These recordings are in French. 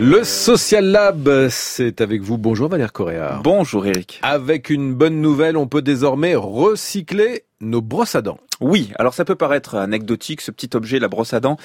Le Social Lab, c'est avec vous. Bonjour Valère Correa. Bonjour Eric. Avec une bonne nouvelle, on peut désormais recycler nos brosses à dents. Oui, alors ça peut paraître anecdotique, ce petit objet, la brosse à dents.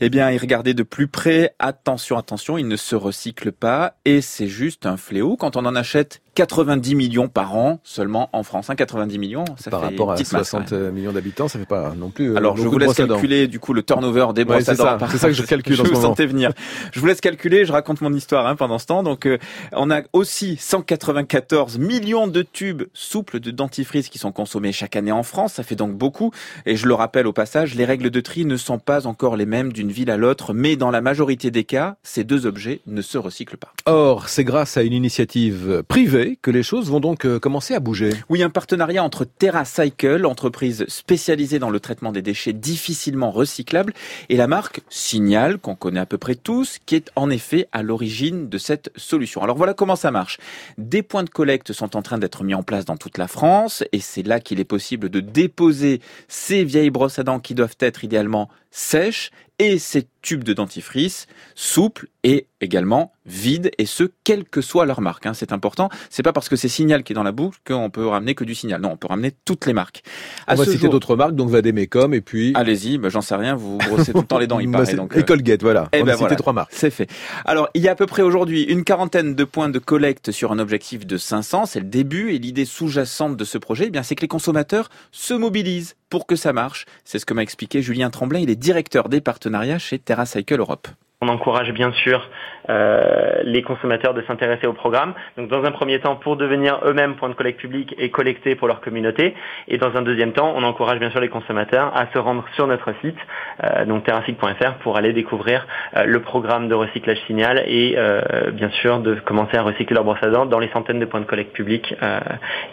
Eh bien, y regarder de plus près, attention, attention, il ne se recycle pas et c'est juste un fléau quand on en achète 90 millions par an seulement en France. 90 hein, millions, ça par fait rapport à 60 millions d'habitants, ça fait pas non plus. Euh, Alors je vous laisse calculer du coup le turnover des brosses à dents. C'est ça que je calcule. je vous sentais venir. Je vous laisse calculer. Je raconte mon histoire hein, pendant ce temps. Donc euh, on a aussi 194 millions de tubes souples de dentifrice qui sont consommés chaque année en France. Ça fait donc beaucoup. Et je le rappelle au passage, les règles de tri ne sont pas encore les mêmes d'une ville à l'autre, mais dans la majorité des cas, ces deux objets ne se recyclent pas. Or, c'est grâce à une initiative privée que les choses vont donc euh, commencer à bouger. Oui, un partenariat entre TerraCycle, entreprise spécialisée dans le traitement des déchets difficilement recyclables, et la marque Signal, qu'on connaît à peu près tous, qui est en effet à l'origine de cette solution. Alors voilà comment ça marche. Des points de collecte sont en train d'être mis en place dans toute la France, et c'est là qu'il est possible de déposer ces vieilles brosses à dents qui doivent être idéalement sèches et ces tubes de dentifrice souples et également vides, et ce, quelle que soit leur marque. Hein, c'est important. C'est pas parce que c'est Signal qui est dans la boucle qu'on peut ramener que du Signal. Non, on peut ramener toutes les marques. À on va citer d'autres marques, donc Vademecum, et puis... Allez-y, bah, j'en sais rien, vous brossez tout le temps les dents, il paraît. Donc, et Colgate, voilà. Et eh on ben a cité trois marques. C'est fait. Alors, il y a à peu près aujourd'hui une quarantaine de points de collecte sur un objectif de 500. C'est le début, et l'idée sous-jacente de ce projet, eh bien, c'est que les consommateurs se mobilisent pour que ça marche. C'est ce que m'a expliqué Julien Tremblay, il est directeur des partenariats chez TerraCycle Europe. On encourage bien sûr euh, les consommateurs de s'intéresser au programme. Donc dans un premier temps pour devenir eux-mêmes point de collecte public et collecter pour leur communauté. Et dans un deuxième temps, on encourage bien sûr les consommateurs à se rendre sur notre site, euh, donc terracycle.fr, pour aller découvrir euh, le programme de recyclage signal et euh, bien sûr de commencer à recycler leur brosse à dents dans les centaines de points de collecte publics, euh,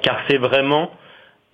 car c'est vraiment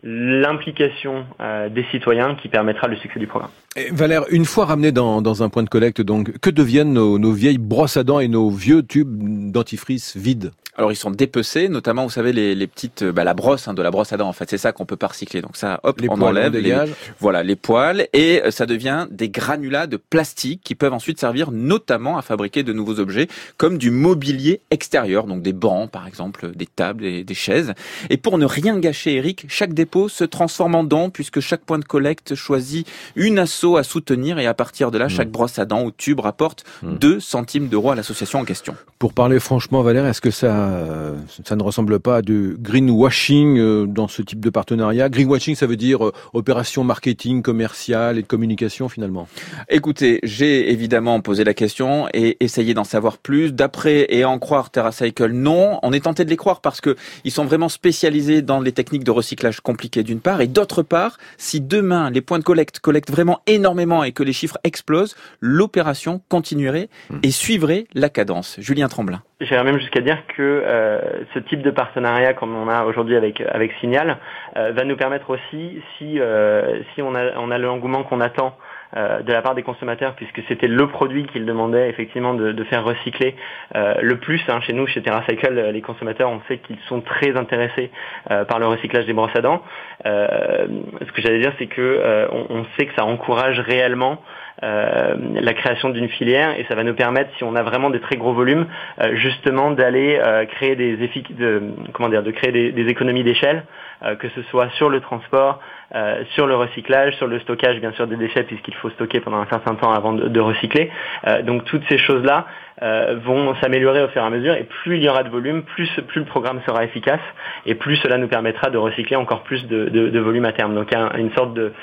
l'implication euh, des citoyens qui permettra le succès du programme. Valère, une fois ramenés dans, dans, un point de collecte, donc que deviennent nos, nos vieilles brosses à dents et nos vieux tubes dentifrice vides? Alors ils sont dépecés, notamment vous savez les, les petites, bah, la brosse hein, de la brosse à dents en fait, c'est ça qu'on peut pas recycler. Donc ça, hop, les on poils, enlève, on. Les, voilà les poils et euh, ça devient des granulats de plastique qui peuvent ensuite servir notamment à fabriquer de nouveaux objets comme du mobilier extérieur, donc des bancs par exemple, des tables et des chaises. Et pour ne rien gâcher, Eric, chaque dépôt se transforme en don puisque chaque point de collecte choisit une asso à soutenir et à partir de là, chaque brosse à dents ou tube rapporte Mmh. 2 centimes d'euros à l'association en question. Pour parler franchement, Valère, est-ce que ça, euh, ça ne ressemble pas à du greenwashing euh, dans ce type de partenariat Greenwashing, ça veut dire euh, opération marketing, commerciale et de communication finalement. Écoutez, j'ai évidemment posé la question et essayé d'en savoir plus. D'après et en croire TerraCycle, non. On est tenté de les croire parce que ils sont vraiment spécialisés dans les techniques de recyclage compliquées d'une part et d'autre part, si demain les points de collecte collectent vraiment énormément et que les chiffres explosent, l'opération continuerait et suivrait la cadence. Julien Tremblin. J'irais même jusqu'à dire que euh, ce type de partenariat comme on a aujourd'hui avec avec Signal euh, va nous permettre aussi si euh, si on a on a l'engouement qu'on attend euh, de la part des consommateurs puisque c'était le produit qu'ils demandaient effectivement de, de faire recycler euh, le plus hein, chez nous chez TerraCycle les consommateurs on sait qu'ils sont très intéressés euh, par le recyclage des brosses à dents. Euh, ce que j'allais dire c'est que euh, on, on sait que ça encourage réellement euh, la création d'une filière et ça va nous permettre, si on a vraiment des très gros volumes, euh, justement d'aller euh, créer des de, comment dire, de créer des, des économies d'échelle, euh, que ce soit sur le transport, euh, sur le recyclage, sur le stockage bien sûr des déchets puisqu'il faut stocker pendant un certain temps avant de, de recycler. Euh, donc toutes ces choses-là euh, vont s'améliorer au fur et à mesure et plus il y aura de volume, plus, plus le programme sera efficace et plus cela nous permettra de recycler encore plus de, de, de volume à terme. Donc un- une sorte de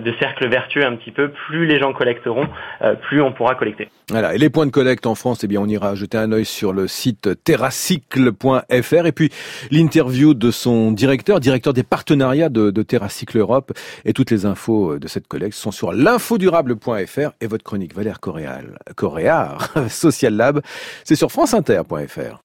de cercle vertueux un petit peu, plus les gens collecteront, euh, plus on pourra collecter. Voilà. Et les points de collecte en France, eh bien, on ira jeter un œil sur le site terracycle.fr et puis l'interview de son directeur, directeur des partenariats de, de Terracycle Europe et toutes les infos de cette collecte sont sur l'infodurable.fr et votre chronique Valère Coréal, Coréard, Social Lab, c'est sur franceinter.fr.